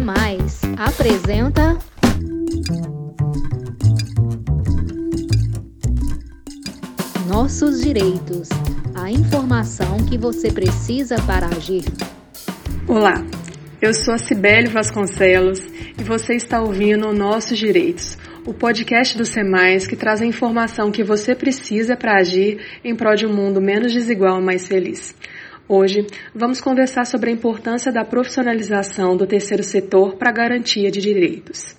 Mais apresenta. Nossos direitos. A informação que você precisa para agir. Olá, eu sou a Cibele Vasconcelos e você está ouvindo Nossos Direitos, o podcast do SEMAIS que traz a informação que você precisa para agir em prol de um mundo menos desigual e mais feliz. Hoje, vamos conversar sobre a importância da profissionalização do terceiro setor para a garantia de direitos.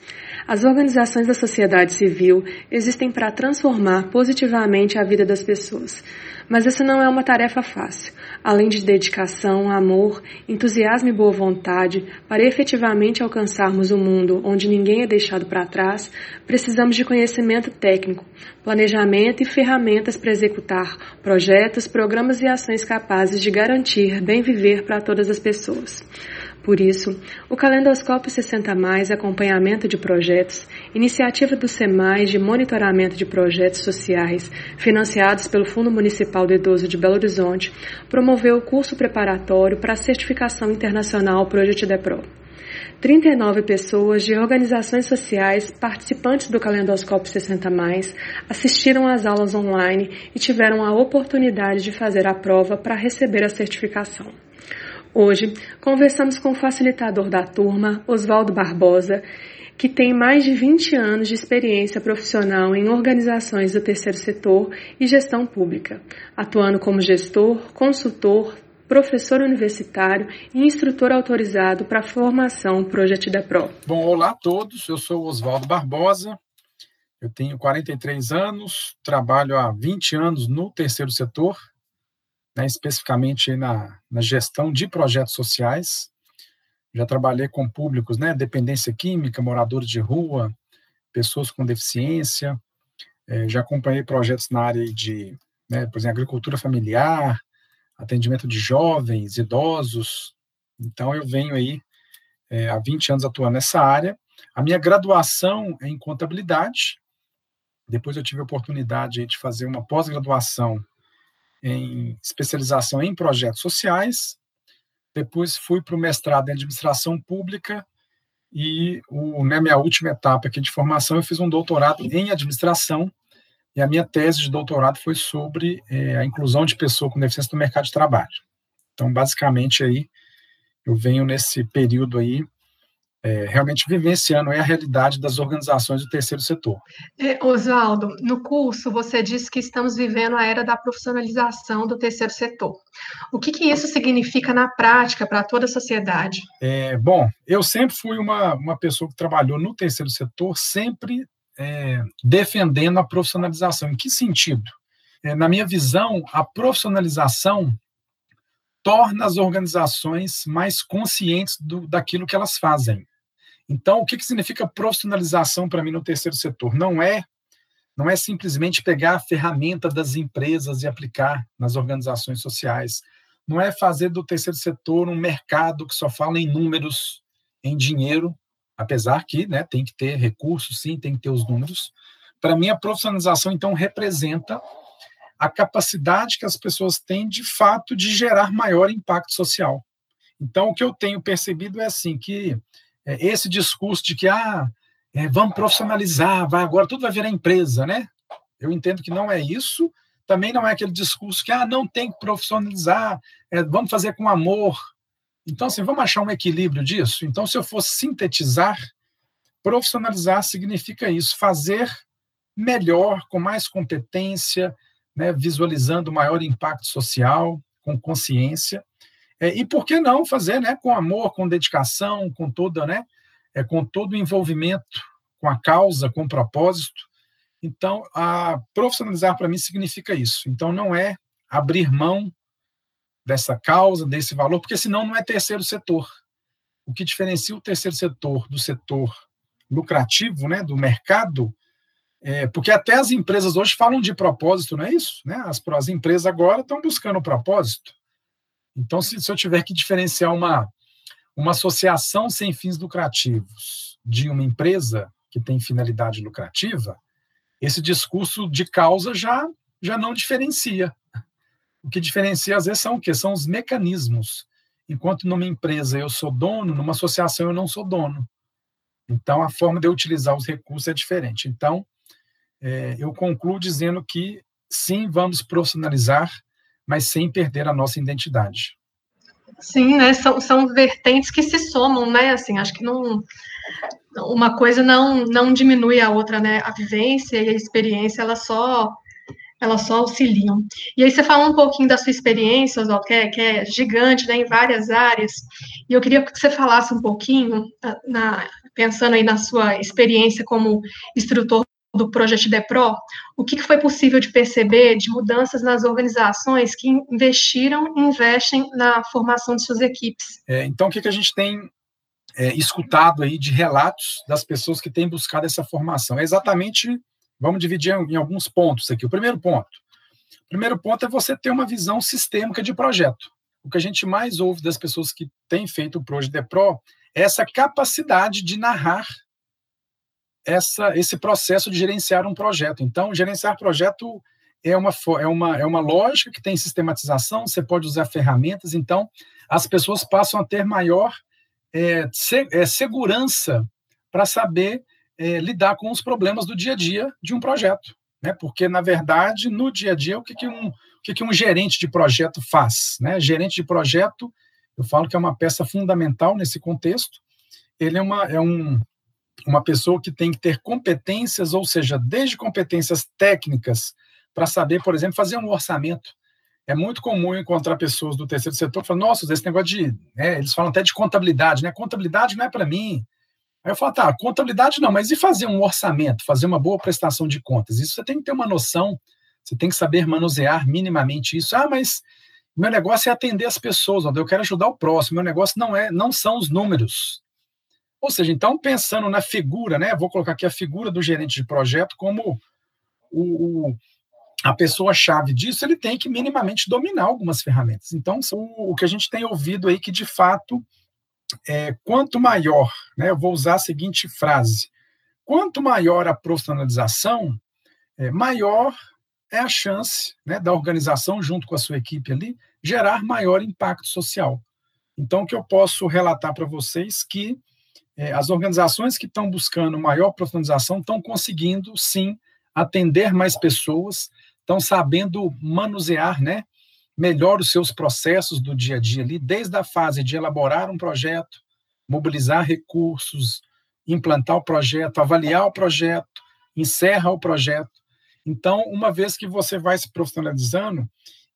As organizações da sociedade civil existem para transformar positivamente a vida das pessoas. Mas essa não é uma tarefa fácil. Além de dedicação, amor, entusiasmo e boa vontade, para efetivamente alcançarmos um mundo onde ninguém é deixado para trás, precisamos de conhecimento técnico, planejamento e ferramentas para executar projetos, programas e ações capazes de garantir bem viver para todas as pessoas. Por isso, o Calendoscópio 60 Mais Acompanhamento de Projetos, iniciativa do SEMAIS de monitoramento de projetos sociais financiados pelo Fundo Municipal do Idoso de Belo Horizonte, promoveu o curso preparatório para a certificação internacional Project DEPRO. 39 pessoas de organizações sociais participantes do Calendoscópio 60 Mais assistiram às aulas online e tiveram a oportunidade de fazer a prova para receber a certificação. Hoje, conversamos com o facilitador da turma, Oswaldo Barbosa, que tem mais de 20 anos de experiência profissional em organizações do terceiro setor e gestão pública, atuando como gestor, consultor, professor universitário e instrutor autorizado para a formação Projeto da Pro. Bom, olá a todos, eu sou Oswaldo Barbosa, eu tenho 43 anos, trabalho há 20 anos no terceiro setor, né, especificamente na, na gestão de projetos sociais. Já trabalhei com públicos, né, dependência química, moradores de rua, pessoas com deficiência. É, já acompanhei projetos na área de, né, por exemplo, agricultura familiar, atendimento de jovens, idosos. Então, eu venho aí é, há 20 anos atuando nessa área. A minha graduação é em contabilidade. Depois eu tive a oportunidade de fazer uma pós-graduação em especialização em projetos sociais. Depois fui para o mestrado em administração pública e o, na minha última etapa aqui de formação eu fiz um doutorado em administração e a minha tese de doutorado foi sobre é, a inclusão de pessoas com deficiência no mercado de trabalho. Então, basicamente aí eu venho nesse período aí é, realmente vivenciando é a realidade das organizações do terceiro setor. É, Oswaldo, no curso você disse que estamos vivendo a era da profissionalização do terceiro setor. O que, que isso significa na prática para toda a sociedade? É, bom, eu sempre fui uma, uma pessoa que trabalhou no terceiro setor, sempre é, defendendo a profissionalização. Em que sentido? Na minha visão, a profissionalização torna as organizações mais conscientes do, daquilo que elas fazem. Então, o que, que significa profissionalização para mim no terceiro setor? Não é não é simplesmente pegar a ferramenta das empresas e aplicar nas organizações sociais. Não é fazer do terceiro setor um mercado que só fala em números, em dinheiro, apesar que né, tem que ter recursos, sim, tem que ter os números. Para mim, a profissionalização, então, representa a capacidade que as pessoas têm, de fato, de gerar maior impacto social. Então, o que eu tenho percebido é assim, que é, esse discurso de que ah, é, vamos profissionalizar, vai agora tudo vai virar empresa, né? Eu entendo que não é isso. Também não é aquele discurso que ah, não tem que profissionalizar, é, vamos fazer com amor. Então, assim, vamos achar um equilíbrio disso. Então, se eu fosse sintetizar, profissionalizar significa isso, fazer melhor, com mais competência, né, visualizando maior impacto social, com consciência. É, e por que não fazer, né, com amor, com dedicação, com toda, né, é, com todo o envolvimento com a causa, com o propósito. Então, a profissionalizar para mim significa isso. Então, não é abrir mão dessa causa, desse valor, porque senão não é terceiro setor. O que diferencia o terceiro setor do setor lucrativo, né, do mercado, é, porque até as empresas hoje falam de propósito, não é isso? Né? As, as empresas agora estão buscando propósito. Então, se, se eu tiver que diferenciar uma, uma associação sem fins lucrativos de uma empresa que tem finalidade lucrativa, esse discurso de causa já, já não diferencia. O que diferencia, às vezes, são o quê? São os mecanismos. enquanto numa empresa eu sou dono, numa associação eu não sou dono. Então, a forma de eu utilizar os recursos é diferente. Então, é, eu concluo dizendo que sim, vamos profissionalizar, mas sem perder a nossa identidade. Sim, né? São, são vertentes que se somam, né? Assim, acho que não uma coisa não não diminui a outra, né? A vivência e a experiência, elas só elas só auxiliam. E aí você fala um pouquinho da sua experiência, Oswaldo, que, é, que é gigante, né, em várias áreas, e eu queria que você falasse um pouquinho, na, pensando aí na sua experiência como instrutor do Projeto DEPRO, o que foi possível de perceber de mudanças nas organizações que investiram e investem na formação de suas equipes? É, então, o que, que a gente tem é, escutado aí de relatos das pessoas que têm buscado essa formação? É exatamente, vamos dividir em, alguns pontos aqui. O primeiro ponto. O primeiro ponto é você ter uma visão sistêmica de projeto. O que a gente mais ouve das pessoas que têm feito o Projeto DEPRO é essa capacidade de narrar essa, esse processo de gerenciar um projeto. Então, gerenciar projeto é uma, é, uma, é uma lógica que tem sistematização, você pode usar ferramentas, então as pessoas passam a ter maior é, se, é, segurança para saber é, lidar com os problemas do dia a dia de um projeto. Né? Porque, na verdade, no dia a dia, o que, que, um, o que, que um gerente de projeto faz? Né? Gerente de projeto, eu falo que é uma peça fundamental nesse contexto, ele é, uma, é um, uma pessoa que tem que ter competências, ou seja, desde competências técnicas, para saber, por exemplo, fazer um orçamento. É muito comum encontrar pessoas do terceiro setor falando, nossa, esse negócio de. Né, eles falam até de contabilidade, né? Contabilidade não é para mim. Aí eu falo, tá, contabilidade não, mas e fazer um orçamento, fazer uma boa prestação de contas? Isso você tem que ter uma noção, você tem que saber manusear minimamente isso. Ah, mas meu negócio é atender as pessoas, eu quero ajudar o próximo, meu negócio não é, não são os números. Ou seja, então, pensando na figura, né? Vou colocar aqui a figura do gerente de projeto como o, o a pessoa-chave disso, ele tem que minimamente dominar algumas ferramentas. Então, o, o que a gente tem ouvido aí que, de fato, é, quanto maior, né, eu vou usar a seguinte frase, quanto maior a profissionalização, é, maior é a chance né, da organização, junto com a sua equipe ali, gerar maior impacto social. Então, o que eu posso relatar para vocês que as organizações que estão buscando maior profissionalização estão conseguindo, sim, atender mais pessoas, estão sabendo manusear né, melhor os seus processos do dia a dia ali, desde a fase de elaborar um projeto, mobilizar recursos, implantar o projeto, avaliar o projeto, encerra o projeto. Então, uma vez que você vai se profissionalizando,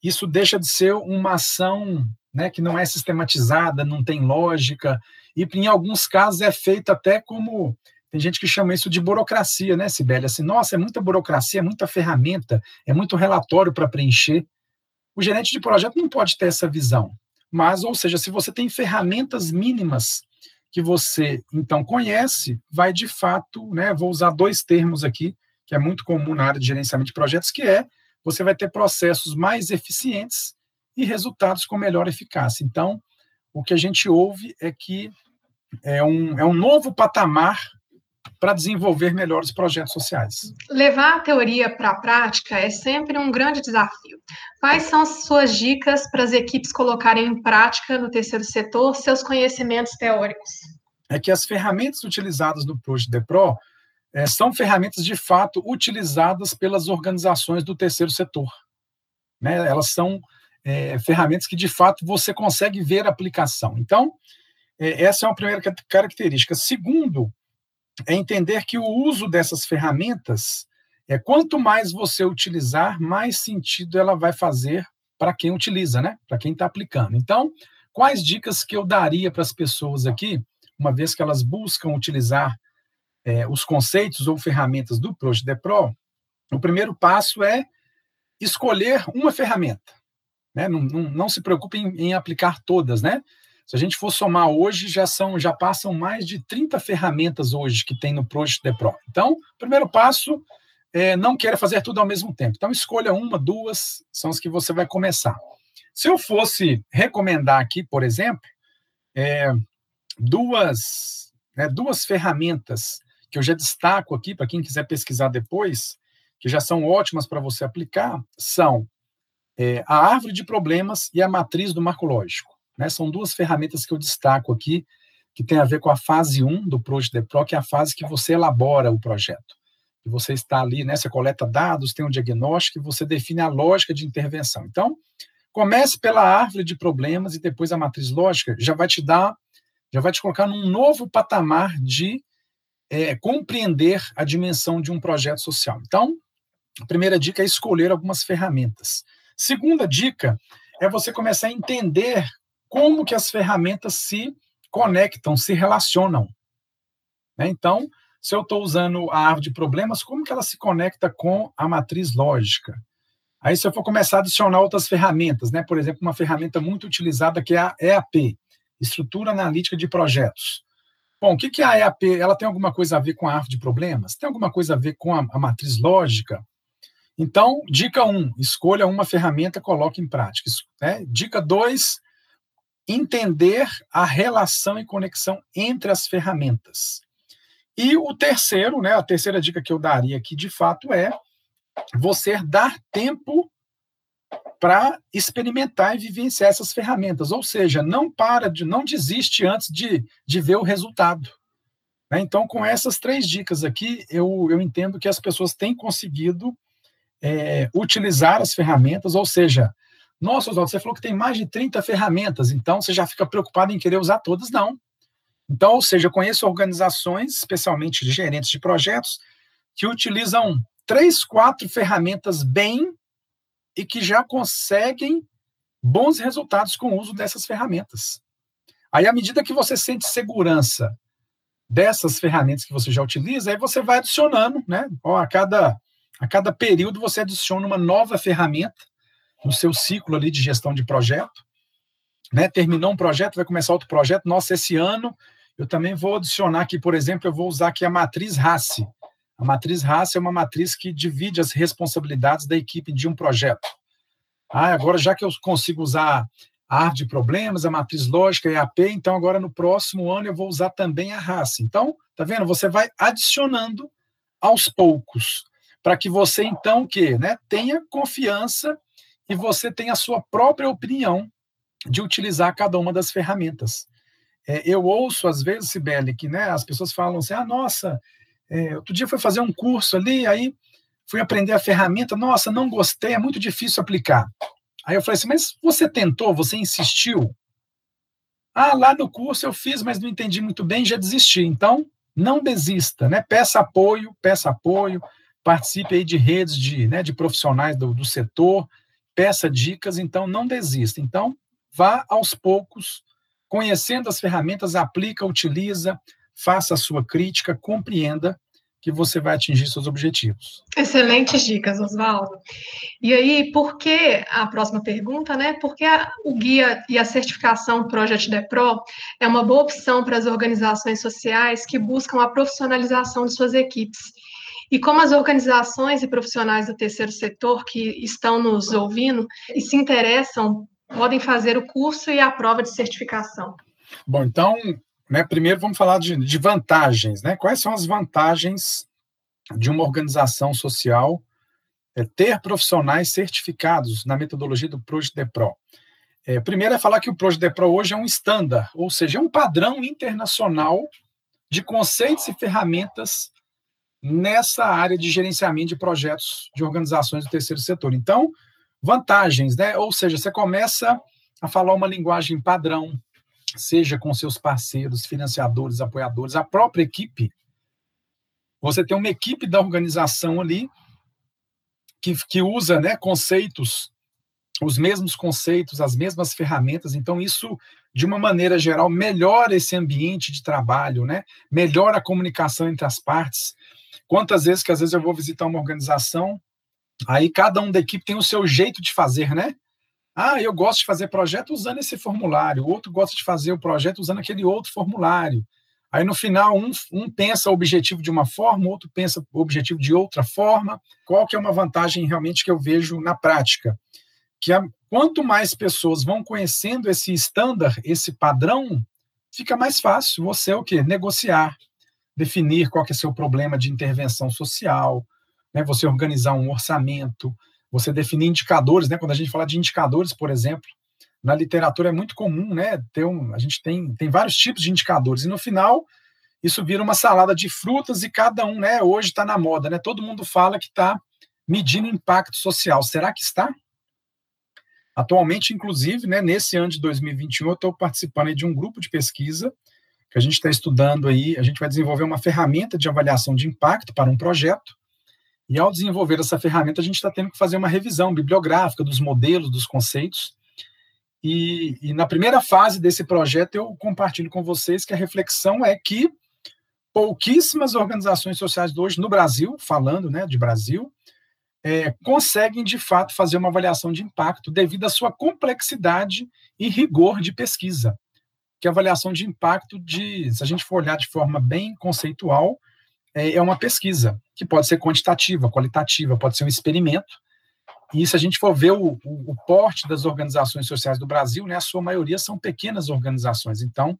isso deixa de ser uma ação né, que não é sistematizada, não tem lógica, e em alguns casos é feito até como. Tem gente que chama isso de burocracia, né, Sibeli? Assim, nossa, é muita burocracia, é muita ferramenta, é muito relatório para preencher. O gerente de projeto não pode ter essa visão. Mas, ou seja, se você tem ferramentas mínimas que você então conhece, vai de fato, né? Vou usar dois termos aqui, que é muito comum na área de gerenciamento de projetos, que é você vai ter processos mais eficientes e resultados com melhor eficácia. Então, o que a gente ouve é que é um, é um novo patamar para desenvolver melhores projetos sociais. Levar a teoria para a prática é sempre um grande desafio. Quais são as suas dicas para as equipes colocarem em prática no terceiro setor seus conhecimentos teóricos? É que as ferramentas utilizadas no Projeto DEPRO é, são ferramentas de fato utilizadas pelas organizações do terceiro setor. Né? Elas são é, ferramentas que de fato você consegue ver a aplicação. Então, essa é uma primeira característica. Segundo, é entender que o uso dessas ferramentas, é quanto mais você utilizar, mais sentido ela vai fazer para quem utiliza, né? Para quem está aplicando. Então, quais dicas que eu daria para as pessoas aqui, uma vez que elas buscam utilizar é, os conceitos ou ferramentas do Project Pro? O primeiro passo é escolher uma ferramenta. Né? Não, não, não se preocupe em, em, aplicar todas, né? Se a gente for somar hoje, já são, já passam mais de 30 ferramentas hoje que tem no Project The Pro. Então, primeiro passo é não queira fazer tudo ao mesmo tempo. Então, escolha uma, duas, são as que você vai começar. Se eu fosse recomendar aqui, por exemplo, é, duas, né, duas ferramentas que eu já destaco aqui para quem quiser pesquisar depois, que já são ótimas para você aplicar, são é, a árvore de problemas e a matriz do marco lógico. Né? São duas ferramentas que eu destaco aqui, que tem a ver com a fase 1 do Project Pro, que é a fase que você elabora o projeto. E você está ali, né, você coleta dados, tem um diagnóstico e você define a lógica de intervenção. Então, comece pela árvore de problemas e depois a matriz lógica já vai te dar, já vai te colocar num novo patamar de é, compreender a dimensão de um projeto social. Então, a primeira dica é escolher algumas ferramentas. Segunda dica é você começar a entender como que as ferramentas se conectam, se relacionam. Né? Então, se eu estou usando a árvore de problemas, como que ela se conecta com a matriz lógica? Aí, se eu for começar a adicionar outras ferramentas, né? por exemplo, uma ferramenta muito utilizada que é a EAP, Estrutura Analítica de Projetos. Bom, o que, que é a EAP? Ela tem alguma coisa a ver com a árvore de problemas? Tem alguma coisa a ver com a, a matriz lógica? Então, dica 1, um, escolha uma ferramenta, coloque em prática. Né? Dica 2, entender a relação e conexão entre as ferramentas. E o terceiro, né, a terceira dica que eu daria aqui, de fato, é você dar tempo para experimentar e vivenciar essas ferramentas. Ou seja, não para de, não desiste antes de, de ver o resultado. Né? Então, com essas três dicas aqui, eu, eu entendo que as pessoas têm conseguido é, utilizar as ferramentas, ou seja, nossa, Oswaldo, você falou que tem mais de 30 ferramentas, então você já fica preocupado em querer usar todas? Não. Então, ou seja, eu conheço organizações, especialmente de gerentes de projetos, que utilizam três, quatro ferramentas bem e que já conseguem bons resultados com o uso dessas ferramentas. Aí, à medida que você sente segurança dessas ferramentas que você já utiliza, aí você vai adicionando, né? Ó, a cada a cada período você adiciona uma nova ferramenta no seu ciclo ali de gestão de projeto. Né? Terminou um projeto, vai começar outro projeto. Nossa, esse ano eu também vou adicionar aqui, por exemplo, eu vou usar aqui a matriz RACE. A matriz RACE é uma matriz que divide as responsabilidades da equipe de um projeto. Ah, agora já que eu consigo usar a arte de problemas, a matriz lógica e a AP, então agora no próximo ano eu vou usar também a RACE. Então, tá vendo? Você vai adicionando aos poucos para que você então que, né, tenha confiança e você tenha a sua própria opinião de utilizar cada uma das ferramentas. É, eu ouço às vezes, Sibeli, que né, as pessoas falam assim: ah, nossa, é, outro dia fui fazer um curso ali, aí fui aprender a ferramenta, nossa, não gostei, é muito difícil aplicar. Aí eu falei assim: mas você tentou, você insistiu? Ah, lá no curso eu fiz, mas não entendi muito bem, já desisti. Então, não desista, né? Peça apoio, peça apoio, participe aí de redes de, né, de profissionais do, do setor, peça dicas, então não desista. Então, vá aos poucos, conhecendo as ferramentas, aplica, utiliza, faça a sua crítica, compreenda que você vai atingir seus objetivos. Excelentes dicas, Oswaldo. E aí, por que a próxima pergunta, né? Porque a, o guia e a certificação Project DePro é uma boa opção para as organizações sociais que buscam a profissionalização de suas equipes e como as organizações e profissionais do terceiro setor que estão nos ouvindo e se interessam podem fazer o curso e a prova de certificação? Bom, então, né, primeiro vamos falar de, de vantagens. Né? Quais são as vantagens de uma organização social é, ter profissionais certificados na metodologia do Project DePro? É, primeiro é falar que o Project DePro hoje é um estándar, ou seja, é um padrão internacional de conceitos e ferramentas nessa área de gerenciamento de projetos de organizações do terceiro setor. Então, vantagens, né? Ou seja, você começa a falar uma linguagem padrão, seja com seus parceiros, financiadores, apoiadores, a própria equipe. Você tem uma equipe da organização ali que, que usa né, conceitos, os mesmos conceitos, as mesmas ferramentas. Então, isso, de uma maneira geral, melhora esse ambiente de trabalho, né? melhora a comunicação entre as partes. Quantas vezes que às vezes eu vou visitar uma organização, aí cada um da equipe tem o seu jeito de fazer, né? Ah, eu gosto de fazer projeto usando esse formulário, o outro gosta de fazer o projeto usando aquele outro formulário. Aí no final, um, um pensa o objetivo de uma forma, outro pensa o objetivo de outra forma. Qual que é uma vantagem realmente que eu vejo na prática? Que a, quanto mais pessoas vão conhecendo esse estándar, esse padrão, fica mais fácil você o quê? Negociar, definir qual que é seu problema de intervenção social, né, você organizar um orçamento, você definir indicadores, né, quando a gente fala de indicadores, por exemplo, na literatura é muito comum, né? Ter um, a gente tem, tem vários tipos de indicadores, e no final isso vira uma salada de frutas e cada um, né? Hoje está na moda, né? Todo mundo fala que está medindo impacto social. Será que está? Atualmente, inclusive, né, nesse ano de 2021, eu estou participando de um grupo de pesquisa que a gente está estudando aí. A gente vai desenvolver uma ferramenta de avaliação de impacto para um projeto. E ao desenvolver essa ferramenta, a gente está tendo que fazer uma revisão bibliográfica dos modelos, dos conceitos. E, e, na primeira fase desse projeto, eu compartilho com vocês que a reflexão é que pouquíssimas organizações sociais hoje no Brasil, falando né, de Brasil, é, conseguem de fato fazer uma avaliação de impacto devido à sua complexidade e rigor de pesquisa. Que a avaliação de impacto, de, se a gente for olhar de forma bem conceitual, é, é uma pesquisa, que pode ser quantitativa, qualitativa, pode ser um experimento. E se a gente for ver o, o, o porte das organizações sociais do Brasil, né, a sua maioria são pequenas organizações. Então,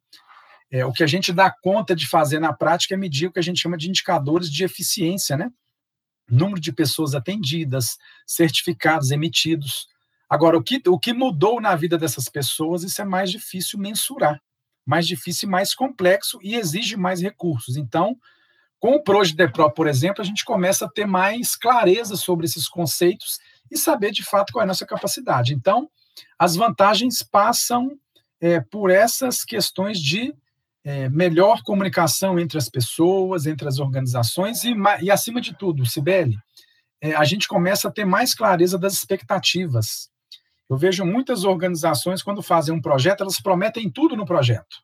é, o que a gente dá conta de fazer na prática é medir o que a gente chama de indicadores de eficiência, né? número de pessoas atendidas, certificados emitidos. Agora, o que, o que mudou na vida dessas pessoas, isso é mais difícil mensurar, mais difícil e mais complexo e exige mais recursos. Então, com o PROGDEPRO, por exemplo, a gente começa a ter mais clareza sobre esses conceitos e saber de fato qual é a nossa capacidade. Então, as vantagens passam é, por essas questões de é, melhor comunicação entre as pessoas, entre as organizações e, e acima de tudo, Sibeli, é, a gente começa a ter mais clareza das expectativas. Eu vejo muitas organizações, quando fazem um projeto, elas prometem tudo no projeto.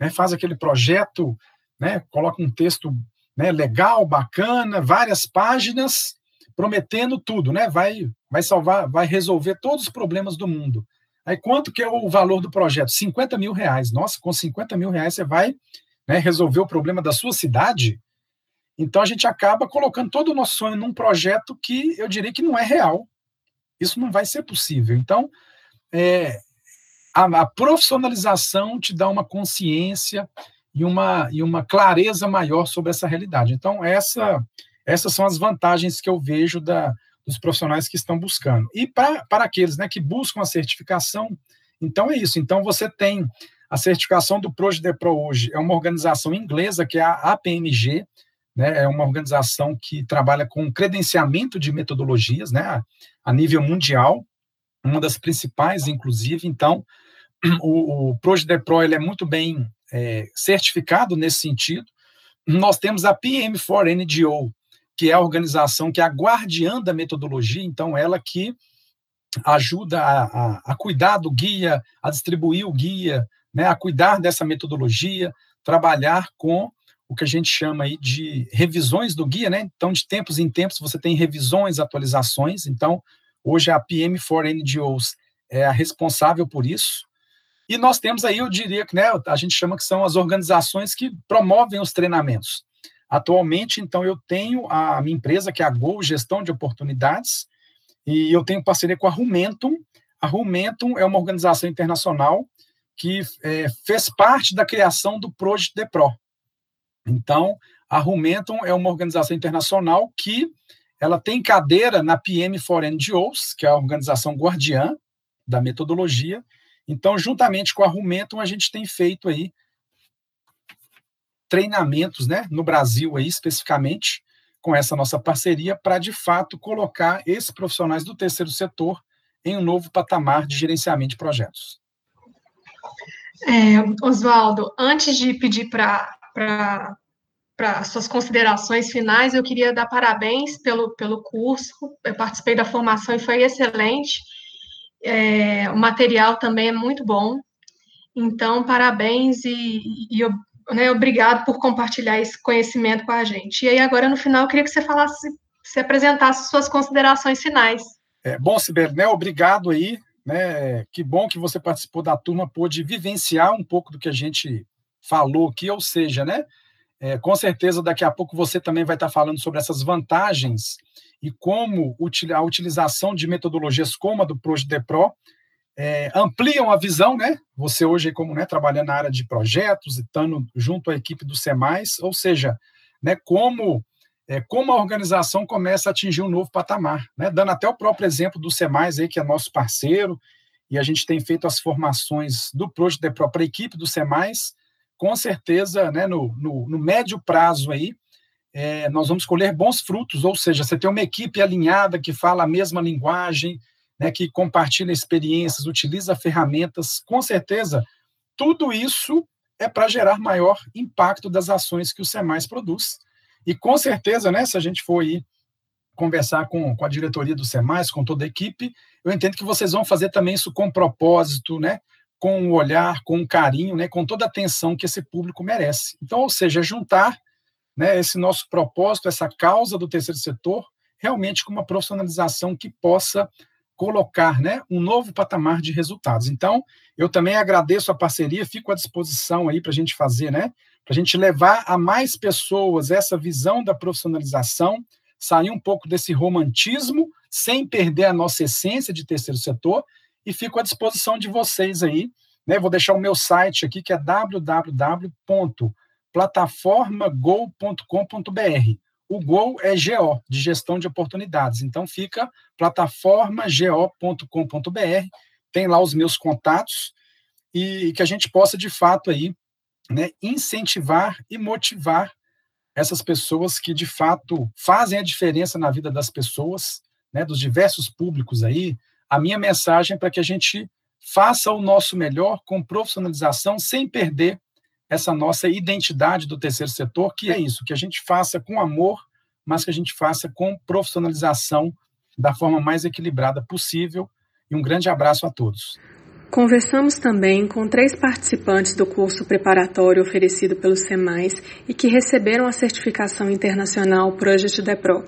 Né? Faz aquele projeto, né? coloca um texto né, legal, bacana, várias páginas, prometendo tudo, né? Vai, vai salvar, vai resolver todos os problemas do mundo. Aí quanto que é o valor do projeto? 50 mil reais. Nossa, com 50 mil reais você vai né, resolver o problema da sua cidade? Então a gente acaba colocando todo o nosso sonho num projeto que eu diria que não é real. Isso não vai ser possível. Então, é, a, a, profissionalização te dá uma consciência e uma, e uma clareza maior sobre essa realidade. Então, essa, essas são as vantagens que eu vejo da, dos profissionais que estão buscando. E pra, para aqueles né, que buscam a certificação, então é isso. Então você tem a certificação do ProGDPro hoje, é uma organização inglesa que é a APMG, né, é uma organização que trabalha com credenciamento de metodologias né, a nível mundial, uma das principais, inclusive. Então, o, o ele é muito bem é, certificado nesse sentido. Nós temos a PM4NGO, que é a organização que é a guardiã da metodologia, então ela que ajuda a, a, a cuidar do guia, a distribuir o guia, né, a cuidar dessa metodologia, trabalhar com o que a gente chama aí de revisões do guia, né? Então, de tempos em tempos, você tem revisões, atualizações. Então, hoje a PM4NGOs é a responsável por isso. E nós temos aí, eu diria que né, a gente chama que são as organizações que promovem os treinamentos. Atualmente, então, eu tenho a minha empresa, que é a Gol Gestão de Oportunidades, e eu tenho parceria com a Rumentum. A Rumentum é uma organização internacional que é, fez parte da criação do Project Depro. Então, a Rumentum é uma organização internacional que ela tem cadeira na PM for NGOs, que é a organização guardiã da metodologia. Então, juntamente com a Rumentum, a gente tem feito aí treinamentos, né, no Brasil aí especificamente, com essa nossa parceria, para de fato colocar esses profissionais do terceiro setor em um novo patamar de gerenciamento de projetos. É, Oswaldo, antes de pedir para para suas considerações finais, eu queria dar parabéns pelo, pelo curso. Eu participei da formação e foi excelente. É, o material também é muito bom. Então, parabéns e, e né, obrigado por compartilhar esse conhecimento com a gente. E aí, agora, no final, eu queria que você falasse, se apresentasse suas considerações finais. É, bom, né, obrigado aí, né, que bom que você participou da turma, pôde vivenciar um pouco do que a gente falou aqui, ou seja, né, é, com certeza daqui a pouco você também vai estar falando sobre essas vantagens e como a utilização de metodologias como a do ProGDPro é, ampliam a visão, né? Você hoje, como né, trabalhando na área de projetos e estando junto à equipe do SEMAIS, ou seja, né, como, é, como a organização começa a atingir um novo patamar, né? Dando até o próprio exemplo do SEMAIS aí, que é nosso parceiro, e a gente tem feito as formações do Proje da própria equipe do SEMAIS, com certeza, né, no, no, no médio prazo aí, é, nós vamos colher bons frutos, ou seja, você tem uma equipe alinhada que fala a mesma linguagem, né, que compartilha experiências, utiliza ferramentas, com certeza, tudo isso é para gerar maior impacto das ações que o SEMAIS produz. E com certeza, né, se a gente for aí conversar com, com a diretoria do SEMAIS, com toda a equipe, eu entendo que vocês vão fazer também isso com propósito, né, com um olhar, com um carinho, né, com toda a atenção que esse público merece. Então, ou seja, juntar né, esse nosso propósito, essa causa do terceiro setor, realmente com uma profissionalização que possa colocar né, um novo patamar de resultados. Então, eu também agradeço a parceria, fico à disposição aí para a gente fazer, né, para a gente levar a mais pessoas essa visão da profissionalização, sair um pouco desse romantismo, sem perder a nossa essência de terceiro setor, e fico à disposição de vocês aí. Né, vou deixar o meu site aqui, que é www plataformagol.com.br. O Gol é GO, de gestão de oportunidades. Então fica plataformagO.com.br, tem lá os meus contatos e que a gente possa de fato aí, né, incentivar e motivar essas pessoas que de fato fazem a diferença na vida das pessoas, né, dos diversos públicos aí. A minha mensagem para que a gente faça o nosso melhor com profissionalização sem perder essa nossa identidade do terceiro setor, que é isso, que a gente faça com amor, mas que a gente faça com profissionalização da forma mais equilibrada possível. E um grande abraço a todos. Conversamos também com três participantes do curso preparatório oferecido pelo SEMAIS e que receberam a certificação internacional Project DEPRO.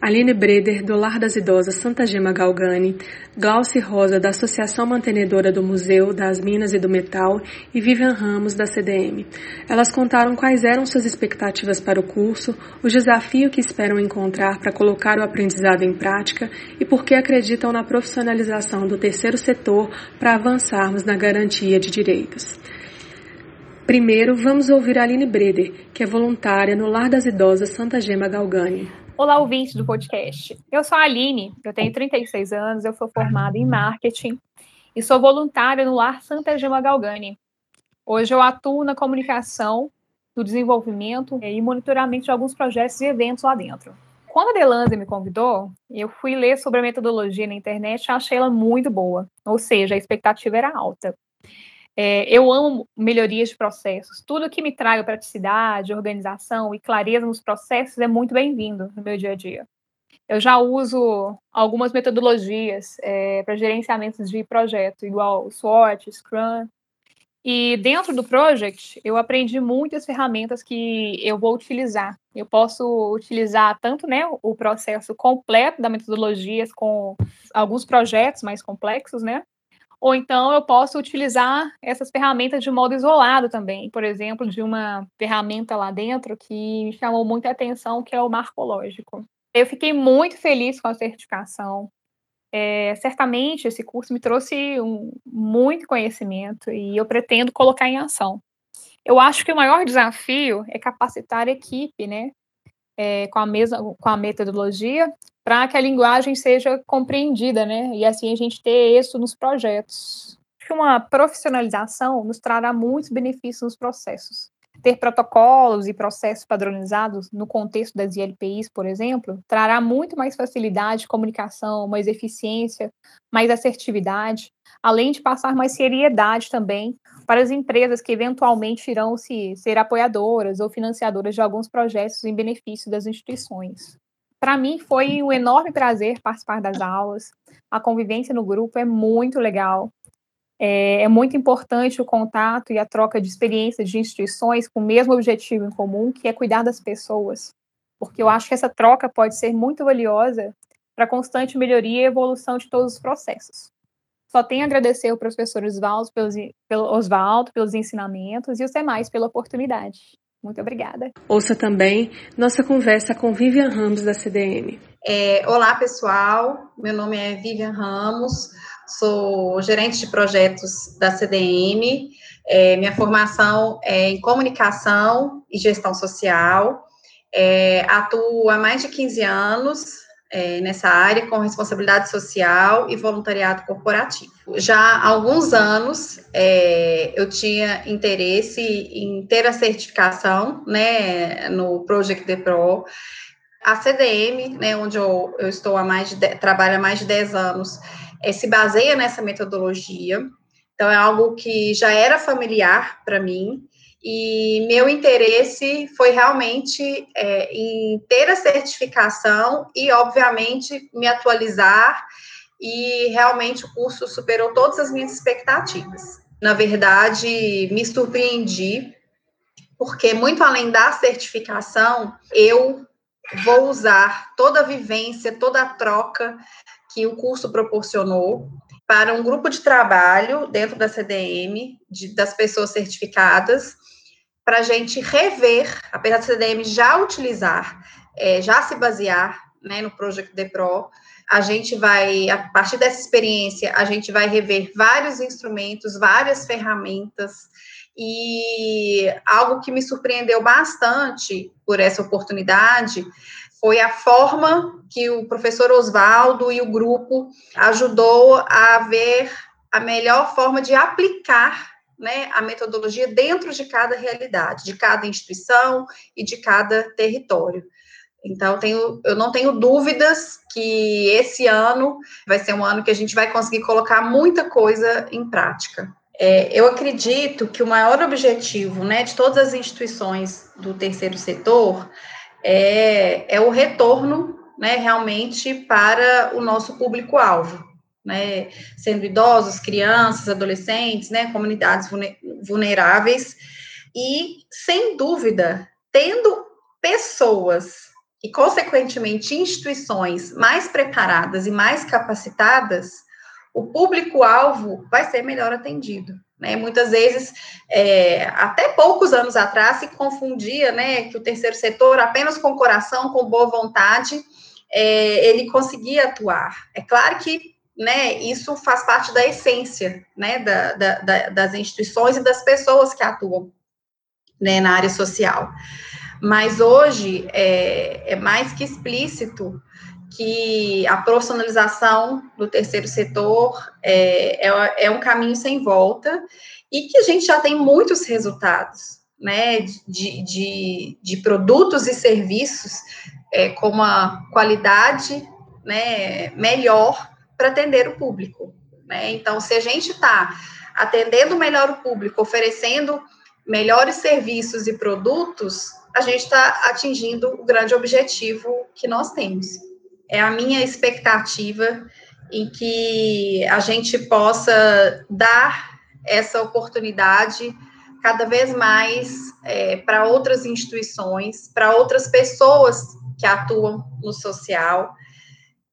Aline Breder, do Lar das Idosas Santa Gema Galgani, Glauci Rosa, da Associação Mantenedora do Museu das Minas e do Metal e Vivian Ramos, da CDM. Elas contaram quais eram suas expectativas para o curso, o desafio que esperam encontrar para colocar o aprendizado em prática e por que acreditam na profissionalização do terceiro setor para avançar avançarmos na garantia de direitos. Primeiro, vamos ouvir a Aline Breder, que é voluntária no Lar das Idosas Santa Gema Galgani. Olá, ouvintes do podcast. Eu sou a Aline, eu tenho 36 anos, eu sou formada em marketing e sou voluntária no Lar Santa Gema Galgani. Hoje eu atuo na comunicação, no desenvolvimento e monitoramento de alguns projetos e eventos lá dentro. Quando a Delanze me convidou, eu fui ler sobre a metodologia na internet e achei ela muito boa. Ou seja, a expectativa era alta. É, eu amo melhorias de processos. Tudo que me traga praticidade, organização e clareza nos processos é muito bem-vindo no meu dia a dia. Eu já uso algumas metodologias é, para gerenciamento de projeto, igual SWOT, Scrum, e dentro do project, eu aprendi muitas ferramentas que eu vou utilizar. Eu posso utilizar tanto né, o processo completo da metodologia com alguns projetos mais complexos, né? Ou então eu posso utilizar essas ferramentas de modo isolado também. Por exemplo, de uma ferramenta lá dentro que me chamou muita atenção, que é o marcológico. Eu fiquei muito feliz com a certificação. É, certamente esse curso me trouxe um, muito conhecimento e eu pretendo colocar em ação. Eu acho que o maior desafio é capacitar a equipe, né, é, com, a mesma, com a metodologia, para que a linguagem seja compreendida, né, e assim a gente ter isso nos projetos. Acho que uma profissionalização nos trará muitos benefícios nos processos. Ter protocolos e processos padronizados no contexto das ILPIs, por exemplo, trará muito mais facilidade de comunicação, mais eficiência, mais assertividade, além de passar mais seriedade também para as empresas que eventualmente irão se ser apoiadoras ou financiadoras de alguns projetos em benefício das instituições. Para mim foi um enorme prazer participar das aulas. A convivência no grupo é muito legal. É, é, muito importante o contato e a troca de experiências de instituições com o mesmo objetivo em comum, que é cuidar das pessoas. Porque eu acho que essa troca pode ser muito valiosa para a constante melhoria e evolução de todos os processos. Só tenho a agradecer ao professor Oswaldo pelos, pelo, Osvaldo pelos ensinamentos e os demais pela oportunidade. Muito obrigada. Ouça também nossa conversa com Vivian Ramos, da CDM. É, olá, pessoal. Meu nome é Vivian Ramos sou gerente de projetos da CDM. É, minha formação é em comunicação e gestão social. É, atuo há mais de 15 anos é, nessa área com responsabilidade social e voluntariado corporativo. Já há alguns anos é, eu tinha interesse em ter a certificação né, no Project The Pro. A CDM, né, onde eu, eu estou há mais de, trabalho há mais de 10 anos, é, se baseia nessa metodologia. Então, é algo que já era familiar para mim, e meu interesse foi realmente é, em ter a certificação e, obviamente, me atualizar. E realmente o curso superou todas as minhas expectativas. Na verdade, me surpreendi, porque, muito além da certificação, eu vou usar toda a vivência, toda a troca que o curso proporcionou para um grupo de trabalho dentro da CDM, de, das pessoas certificadas, para a gente rever, apesar da CDM já utilizar, é, já se basear né, no Project The Pro, a gente vai, a partir dessa experiência, a gente vai rever vários instrumentos, várias ferramentas, e algo que me surpreendeu bastante por essa oportunidade foi a forma que o professor Oswaldo e o grupo ajudou a ver a melhor forma de aplicar né, a metodologia dentro de cada realidade, de cada instituição e de cada território. Então, tenho, eu não tenho dúvidas que esse ano vai ser um ano que a gente vai conseguir colocar muita coisa em prática. É, eu acredito que o maior objetivo né, de todas as instituições do terceiro setor é, é o retorno né, realmente para o nosso público-alvo né, sendo idosos, crianças, adolescentes, né, comunidades vulneráveis, e, sem dúvida, tendo pessoas e, consequentemente, instituições mais preparadas e mais capacitadas, o público-alvo vai ser melhor atendido. Né? Muitas vezes, é, até poucos anos atrás, se confundia né, que o terceiro setor, apenas com coração, com boa vontade, é, ele conseguia atuar. É claro que né, isso faz parte da essência, né, da, da, das instituições e das pessoas que atuam, né, na área social. Mas hoje é, é mais que explícito que a profissionalização do terceiro setor é, é, é, um caminho sem volta e que a gente já tem muitos resultados, né, de, de, de produtos e serviços é, com uma qualidade né, melhor para atender o público. Né? Então, se a gente está atendendo melhor o público, oferecendo melhores serviços e produtos, a gente está atingindo o grande objetivo que nós temos. É a minha expectativa em que a gente possa dar essa oportunidade cada vez mais é, para outras instituições, para outras pessoas que atuam no social,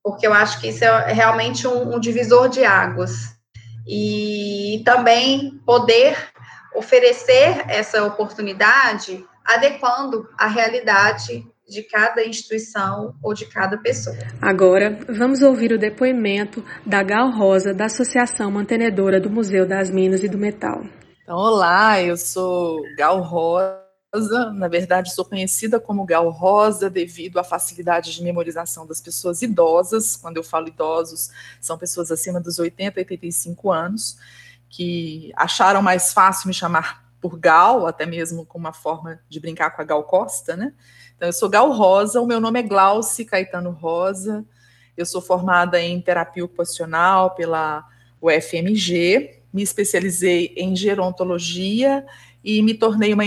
porque eu acho que isso é realmente um, um divisor de águas. E também poder oferecer essa oportunidade adequando a realidade de cada instituição ou de cada pessoa. Agora, vamos ouvir o depoimento da Gal Rosa, da Associação Mantenedora do Museu das Minas e do Metal. Então, olá, eu sou Gal Rosa na verdade, sou conhecida como Gal Rosa devido à facilidade de memorização das pessoas idosas. Quando eu falo idosos, são pessoas acima dos 80, 85 anos, que acharam mais fácil me chamar por Gal, até mesmo com uma forma de brincar com a Gal Costa, né? Então, eu sou Gal Rosa, o meu nome é Glauci Caetano Rosa, eu sou formada em terapia ocupacional pela UFMG, me especializei em gerontologia e me tornei uma,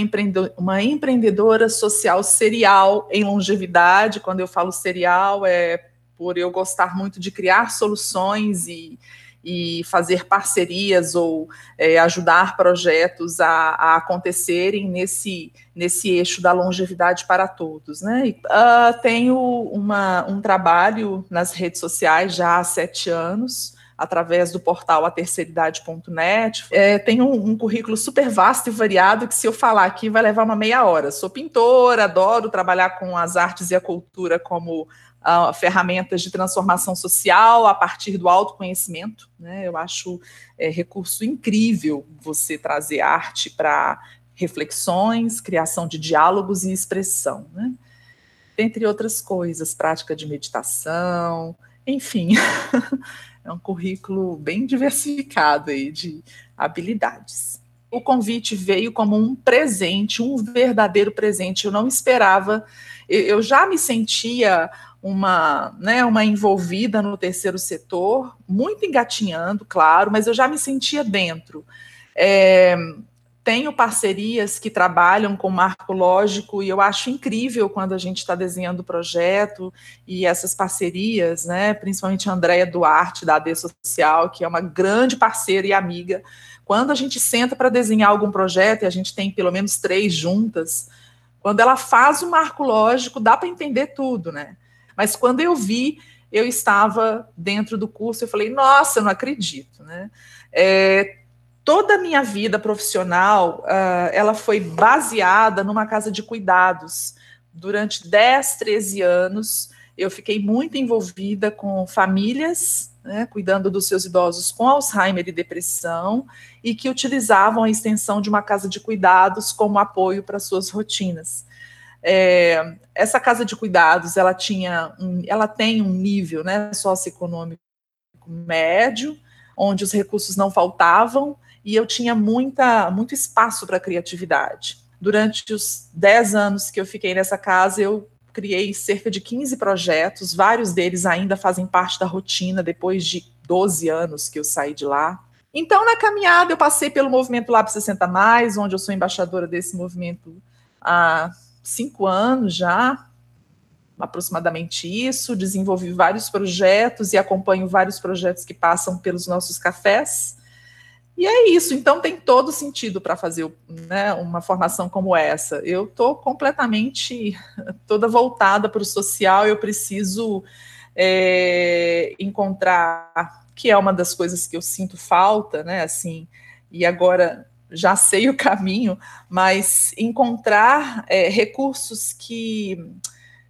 uma empreendedora social serial em longevidade. Quando eu falo serial, é por eu gostar muito de criar soluções e, e fazer parcerias ou é, ajudar projetos a, a, acontecerem nesse, nesse eixo da longevidade para todos. Né? E, uh, tenho uma, um trabalho nas redes sociais já há sete anos através do portal aterceiridade.net. É, tem um, um, currículo super vasto e variado que, se eu falar aqui, vai levar uma meia hora. Sou pintora, adoro trabalhar com as artes e a cultura como uh, ferramentas de transformação social a partir do autoconhecimento. Né? Eu acho é, recurso incrível você trazer arte para reflexões, criação de diálogos e expressão. Né? entre outras coisas, prática de meditação, enfim, é um currículo bem diversificado aí de habilidades. O convite veio como um presente, um verdadeiro presente. Eu não esperava, eu já me sentia uma, né, uma envolvida no terceiro setor, muito engatinhando, claro, mas eu já me sentia dentro. É, tenho parcerias que trabalham com marco lógico e eu acho incrível quando a gente está desenhando o projeto e essas parcerias, né, principalmente a Andréia Duarte, da AD Social, que é uma grande parceira e amiga. Quando a gente senta para desenhar algum projeto, e a gente tem pelo menos três juntas, quando ela faz o marco lógico, dá para entender tudo, né? Mas quando eu vi, eu estava dentro do curso, eu falei, nossa, eu não acredito, né? É, toda a minha vida profissional, uh, ela foi baseada numa casa de cuidados. Durante 10, 13 anos, eu fiquei muito envolvida com famílias, né, cuidando dos seus idosos com Alzheimer e depressão, e que utilizavam a extensão de uma casa de cuidados como apoio para suas rotinas. É, essa casa de cuidados, ela tinha, um, ela tem um nível, né, socioeconômico médio, onde os recursos não faltavam, e eu tinha muita, muito espaço para criatividade. Durante os 10 anos que eu fiquei nessa casa, eu criei cerca de 15 projetos, vários deles ainda fazem parte da rotina depois de 12 anos que eu saí de lá. Então, na caminhada, eu passei pelo movimento Lab 60, onde eu sou embaixadora desse movimento há cinco anos já, aproximadamente isso. Desenvolvi vários projetos e acompanho vários projetos que passam pelos nossos cafés. E é isso, então tem todo sentido para fazer né, uma formação como essa. Eu estou completamente toda voltada para o social, eu preciso é, encontrar, que é uma das coisas que eu sinto falta, né? Assim, e agora já sei o caminho, mas encontrar é, recursos que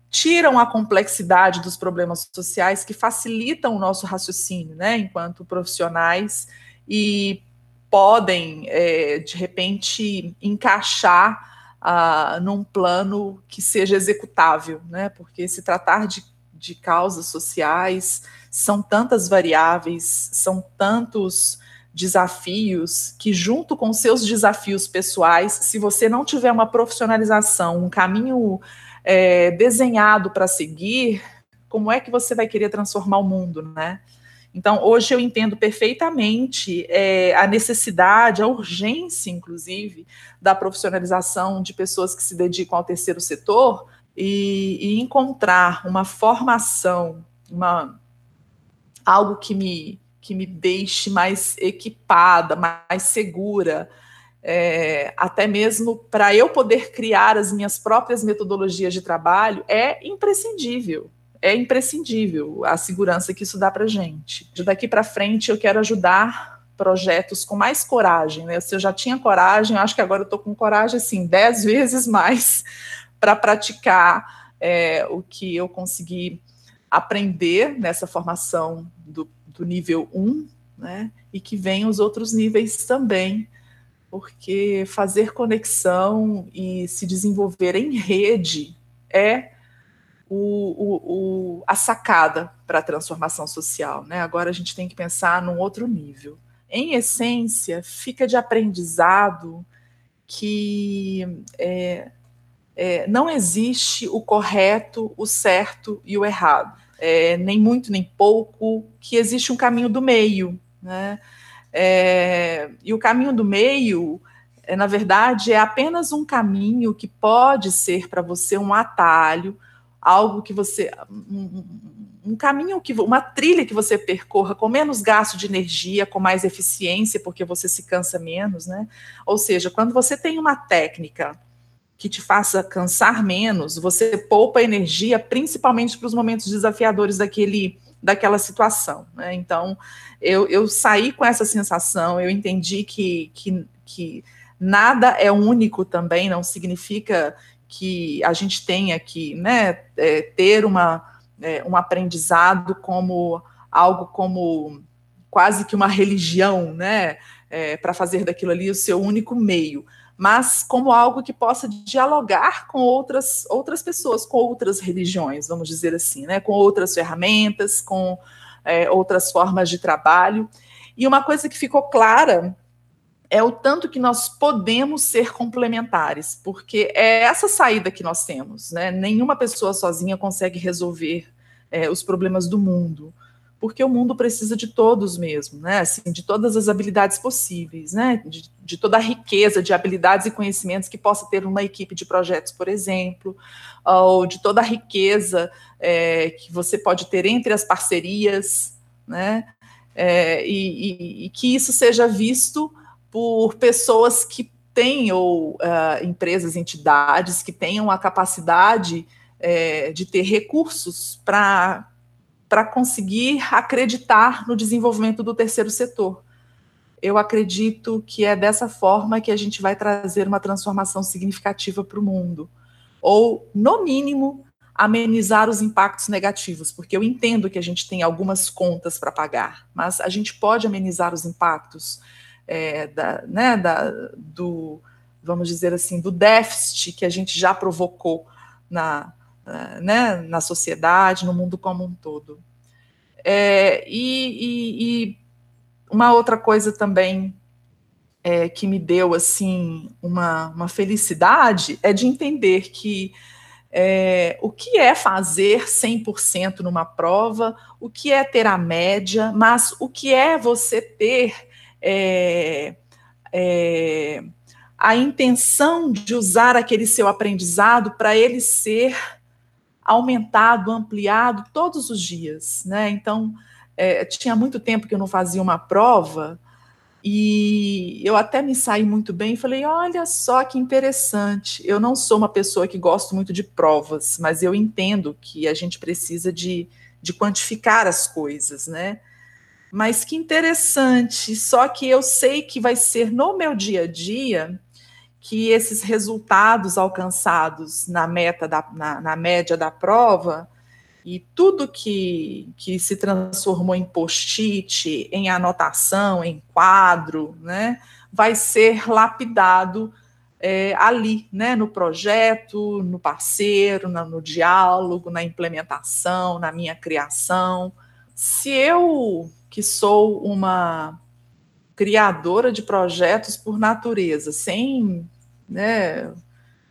tiram a complexidade dos problemas sociais, que facilitam o nosso raciocínio, né, enquanto profissionais, e podem, é, de repente, encaixar ah, num plano que seja executável, né? Porque se tratar de, de causas sociais, são tantas variáveis, são tantos desafios que, junto com seus desafios pessoais, se você não tiver uma profissionalização, um caminho é, desenhado para seguir, como é que você vai querer transformar o mundo, né? Então, hoje eu entendo perfeitamente é, a necessidade, a urgência, inclusive, da profissionalização de pessoas que se dedicam ao terceiro setor e, e encontrar uma formação, uma, algo que me, que me deixe mais equipada, mais segura, é, até mesmo para eu poder criar as minhas próprias metodologias de trabalho, é imprescindível é imprescindível a segurança que isso dá para gente. De daqui para frente, eu quero ajudar projetos com mais coragem. Né? Se eu já tinha coragem, acho que agora eu estou com coragem assim dez vezes mais para praticar é, o que eu consegui aprender nessa formação do, do nível 1, né? E que vem os outros níveis também, porque fazer conexão e se desenvolver em rede é o, o, o, a sacada para a transformação social. Né? Agora a gente tem que pensar num outro nível. Em essência, fica de aprendizado que é, é, não existe o correto, o certo e o errado. É, nem muito nem pouco, que existe um caminho do meio. Né? É, e o caminho do meio, é, na verdade, é apenas um caminho que pode ser para você um atalho, algo que você. Um, um, caminho que. uma trilha que você percorra com menos gasto de energia, com mais eficiência, porque você se cansa menos, né? Ou seja, quando você tem uma técnica que te faça cansar menos, você poupa energia, principalmente para os momentos desafiadores daquele, daquela situação. Né? Então, eu, eu saí com essa sensação, eu entendi que, que, que nada é único também, não significa que a gente tenha que né, é, ter uma, é, um aprendizado como algo como quase que uma religião, né, é, para fazer daquilo ali o seu único meio. Mas como algo que possa dialogar com outras, outras pessoas, com outras religiões, vamos dizer assim, né? com outras ferramentas, com é, outras formas de trabalho. E uma coisa que ficou clara é o tanto que nós podemos ser complementares, porque é essa saída que nós temos, né? Nenhuma pessoa sozinha consegue resolver é, os problemas do mundo porque o mundo precisa de todos mesmo, né? Assim, de todas as habilidades possíveis, né? De, de, toda a riqueza de habilidades e conhecimentos que possa ter uma equipe de projetos, por exemplo, ou de toda a riqueza é, que você pode ter entre as parcerias, né? É, e, e, e, que isso seja visto por pessoas que têm, ou uh, empresas, entidades que tenham a capacidade é, de ter recursos para para conseguir acreditar no desenvolvimento do terceiro setor. Eu acredito que é dessa forma que a gente vai trazer uma transformação significativa para o mundo. Ou, no mínimo, amenizar os impactos negativos, porque eu entendo que a gente tem algumas contas para pagar, mas a gente pode amenizar os impactos é, da, né, da, do, vamos dizer assim, do déficit que a gente já provocou na, né, na sociedade, no mundo como um todo. É, e, e, e, uma outra coisa também é, que me deu assim uma, uma felicidade é de entender que é, o que é fazer 100% numa prova, o que é ter a média, mas o que é você ter é, é, a intenção de usar aquele seu aprendizado para ele ser aumentado, ampliado todos os dias, né? Então, é, tinha muito tempo que eu não fazia uma prova e eu até me saí muito bem e falei: olha só que interessante. Eu não sou uma pessoa que gosto muito de provas, mas eu entendo que a gente precisa de, de quantificar as coisas, né? Mas que interessante. Só que eu sei que vai ser no meu dia a dia que esses resultados alcançados na meta da, na, na média da prova e tudo que, que se transformou em post-it, em anotação, em quadro, né, vai ser lapidado é, ali, né, no projeto, no parceiro, na, no diálogo, na implementação, na minha criação. Se eu, que sou uma criadora de projetos por natureza, sem né,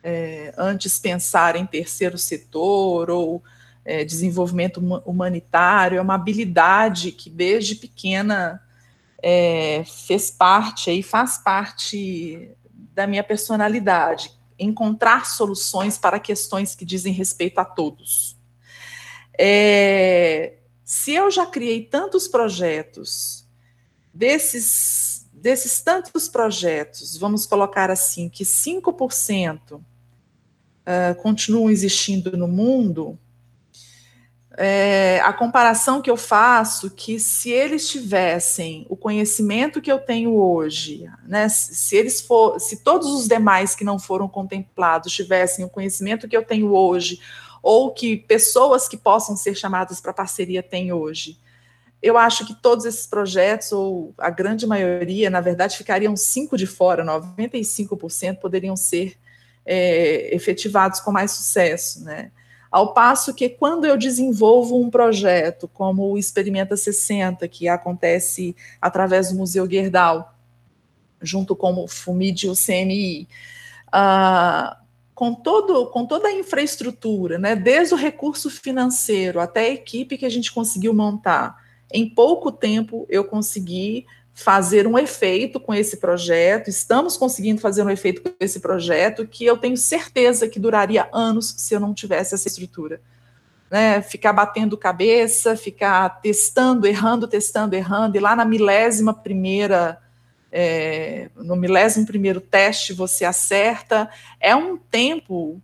é, antes pensar em terceiro setor ou é, desenvolvimento humanitário, é uma habilidade que desde pequena é, fez parte e faz parte da minha personalidade, encontrar soluções para questões que dizem respeito a todos. É, se eu já criei tantos projetos desses, desses tantos projetos, vamos colocar assim, que 5% uh, ah, continuam existindo no mundo, é, a comparação que eu faço que se eles tivessem o conhecimento que eu tenho hoje, né, se eles for, se todos os demais que não foram contemplados tivessem o conhecimento que eu tenho hoje, ou que pessoas que possam ser chamadas para parceria têm hoje, eu acho que todos esses projetos, ou a grande maioria, na verdade, ficariam cinco de fora, 95% poderiam ser é, efetivados com mais sucesso, né? Ao passo que quando eu desenvolvo um projeto como o Experimenta 60, que acontece através do Museu Gerdau, junto com o FUMID e o CNI, uh, com, todo, com toda a infraestrutura, né, desde o recurso financeiro até a equipe que a gente conseguiu montar, em pouco tempo eu consegui fazer um efeito com esse projeto, estamos conseguindo fazer um efeito com esse projeto que eu tenho certeza que duraria anos se eu não tivesse essa estrutura. Né, ficar batendo cabeça, ficar testando, errando, testando, errando, e lá na milésima primeira, é, no milésimo primeiro teste você acerta, é um tempo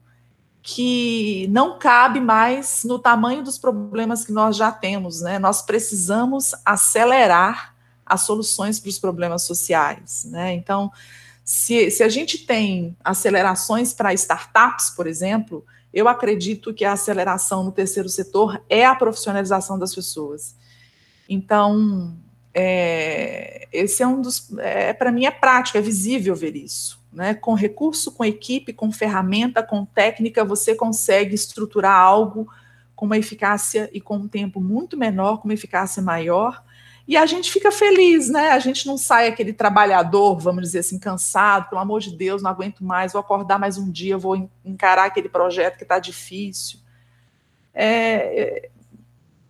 que não cabe mais no tamanho dos problemas que nós já temos, né? Nós precisamos acelerar as soluções para os problemas sociais, né? Então, se, se a gente tem acelerações para startups, por exemplo, eu acredito que a aceleração no terceiro setor é a profissionalização das pessoas. Então, é, esse é um dos, é, para mim é prático, é visível ver isso Né? Com recurso, com equipe, com ferramenta, com técnica, você consegue estruturar algo com uma eficácia e com um tempo muito menor, com uma eficácia maior. E a gente fica feliz, né? A gente não sai aquele trabalhador, vamos dizer assim, cansado, pelo amor de Deus, não aguento mais, vou acordar mais um dia, vou encarar aquele projeto que está difícil. É,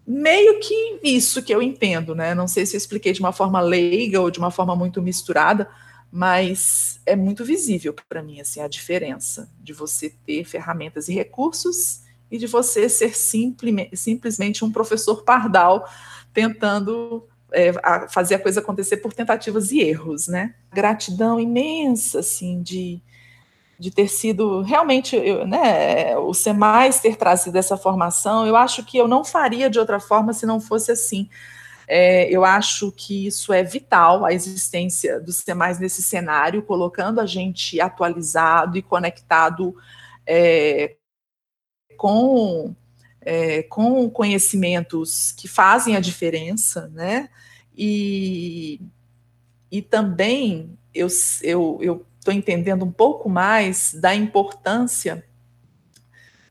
meio que isso que eu entendo, né? Não sei se eu expliquei de uma forma leiga ou de uma forma muito misturada, mas é muito visível para mim assim a diferença de você ter ferramentas e recursos e de você ser simple, simplesmente um professor pardal tentando é, a fazer a coisa acontecer por tentativas e erros, né? Gratidão imensa, assim, de, de ter sido realmente, eu, né, o mais ter trazido essa formação. Eu acho que eu não faria de outra forma se não fosse assim. É, eu acho que isso é vital, a existência do mais nesse cenário, colocando a gente atualizado e conectado é, com, é, com conhecimentos que fazem a diferença, né? E, e também eu estou eu, eu entendendo um pouco mais da importância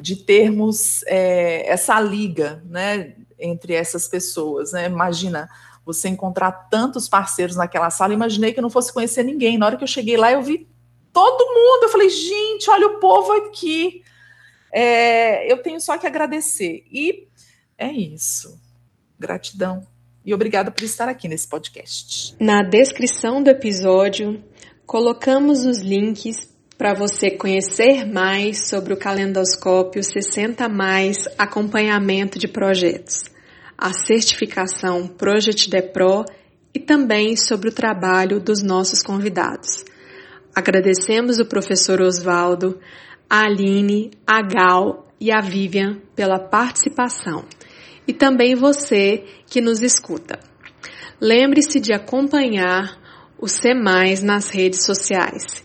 de termos é, essa liga né, entre essas pessoas. Né? Imagina você encontrar tantos parceiros naquela sala. Imaginei que eu não fosse conhecer ninguém. Na hora que eu cheguei lá, eu vi todo mundo. Eu falei, gente, olha o povo aqui. É, eu tenho só que agradecer. E é isso. Gratidão. E obrigada por estar aqui nesse podcast. Na descrição do episódio, colocamos os links para você conhecer mais sobre o calendoscópio 60 mais acompanhamento de projetos, a certificação Project DePro e também sobre o trabalho dos nossos convidados. Agradecemos o professor Oswaldo, a Aline, a Gal e a Vivian pela participação e também você que nos escuta. Lembre-se de acompanhar o C nas redes sociais.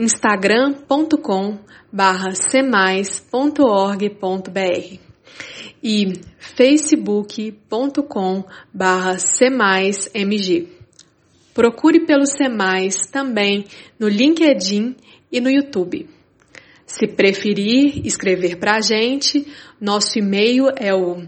instagram.com barra cmais.org.br e facebook.com barra cmaismg. Procure pelo CMais também no LinkedIn e no YouTube. Se preferir escrever para a gente, nosso e-mail é o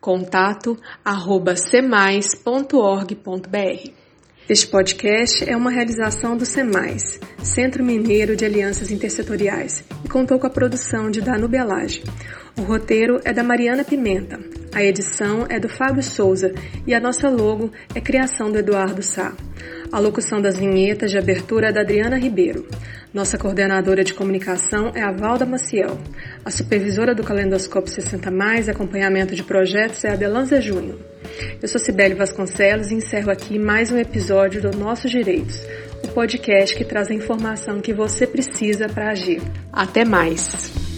contato arroba semais.org.br. Este podcast é uma realização do SEMAIS, Centro Mineiro de Alianças Intersetoriais, e contou com a produção de Danube Alage. O roteiro é da Mariana Pimenta, a edição é do Fábio Souza e a nossa logo é criação do Eduardo Sá. A locução das vinhetas de abertura é da Adriana Ribeiro. Nossa coordenadora de comunicação é a Valda Maciel. A supervisora do Calendoscópio 60 Mais, acompanhamento de projetos, é a Delanza Júnior. Eu sou Cibele Vasconcelos e encerro aqui mais um episódio do Nossos Direitos, o podcast que traz a informação que você precisa para agir. Até mais!